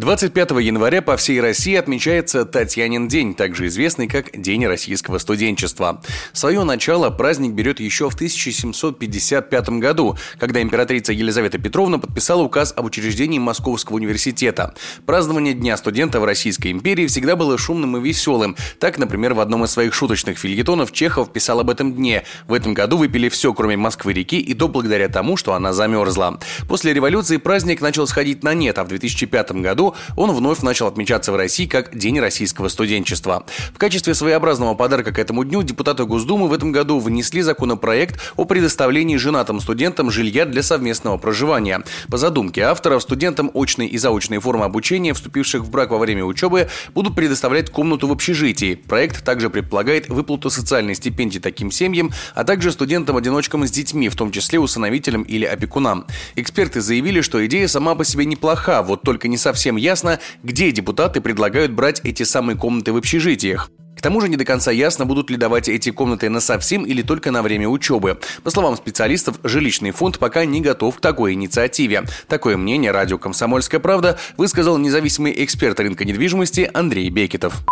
25 января по всей России отмечается Татьянин день, также известный как День российского студенчества. Свое начало праздник берет еще в 1755 году, когда императрица Елизавета Петровна подписала указ об учреждении Московского университета. Празднование Дня студента в Российской империи всегда было шумным и веселым. Так, например, в одном из своих шуточных фильетонов Чехов писал об этом дне. В этом году выпили все, кроме Москвы-реки, и то благодаря тому, что она замерзла. После революции праздник начал сходить на нет, а в 2005 году он вновь начал отмечаться в России как День российского студенчества. В качестве своеобразного подарка к этому дню депутаты Госдумы в этом году внесли законопроект о предоставлении женатым студентам жилья для совместного проживания. По задумке авторов, студентам очной и заочной формы обучения, вступивших в брак во время учебы, будут предоставлять комнату в общежитии. Проект также предполагает выплату социальной стипендии таким семьям, а также студентам-одиночкам с детьми, в том числе усыновителям или опекунам. Эксперты заявили, что идея сама по себе неплоха, вот только не совсем совсем ясно, где депутаты предлагают брать эти самые комнаты в общежитиях. К тому же не до конца ясно, будут ли давать эти комнаты на совсем или только на время учебы. По словам специалистов, жилищный фонд пока не готов к такой инициативе. Такое мнение радио «Комсомольская правда» высказал независимый эксперт рынка недвижимости Андрей Бекетов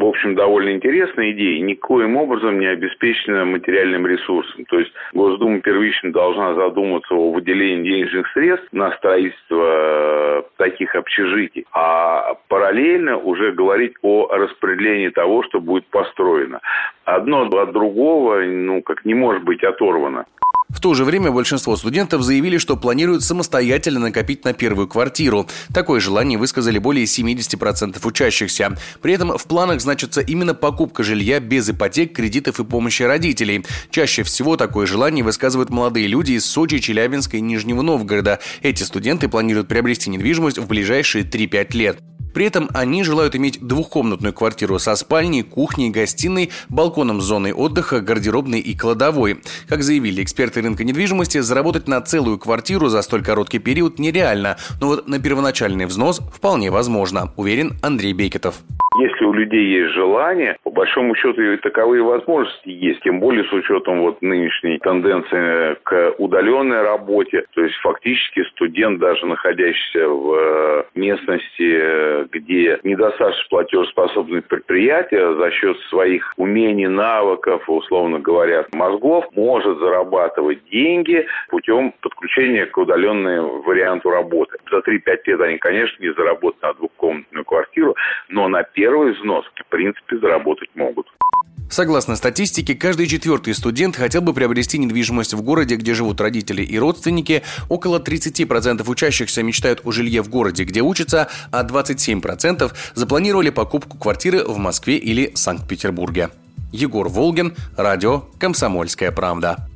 в общем, довольно интересная идея, никоим образом не обеспечена материальным ресурсом. То есть Госдума первично должна задуматься о выделении денежных средств на строительство э, таких общежитий, а параллельно уже говорить о распределении того, что будет построено. Одно от другого, ну, как не может быть оторвано. В то же время большинство студентов заявили, что планируют самостоятельно накопить на первую квартиру. Такое желание высказали более 70% учащихся. При этом в планах значится именно покупка жилья без ипотек, кредитов и помощи родителей. Чаще всего такое желание высказывают молодые люди из Сочи, Челябинска и Нижнего Новгорода. Эти студенты планируют приобрести недвижимость в ближайшие 3-5 лет. При этом они желают иметь двухкомнатную квартиру со спальней, кухней, гостиной, балконом с зоной отдыха, гардеробной и кладовой. Как заявили эксперты рынка недвижимости, заработать на целую квартиру за столь короткий период нереально, но вот на первоначальный взнос вполне возможно, уверен Андрей Бекетов. Если у людей есть желание, по большому счету и таковые возможности есть, тем более с учетом вот нынешней тенденции удаленной работе. То есть фактически студент, даже находящийся в э, местности, э, где недостаточно платежеспособные предприятия, за счет своих умений, навыков, условно говоря, мозгов, может зарабатывать деньги путем подключения к удаленному варианту работы. За 3-5 лет они, конечно, не заработают на двухкомнатную квартиру, но на первый взнос, в принципе, заработать могут. Согласно статистике, каждый четвертый студент хотел бы приобрести недвижимость в городе, где живут родители и родственники. Около 30% учащихся мечтают о жилье в городе, где учатся, а 27% запланировали покупку квартиры в Москве или Санкт-Петербурге. Егор Волгин, радио «Комсомольская правда».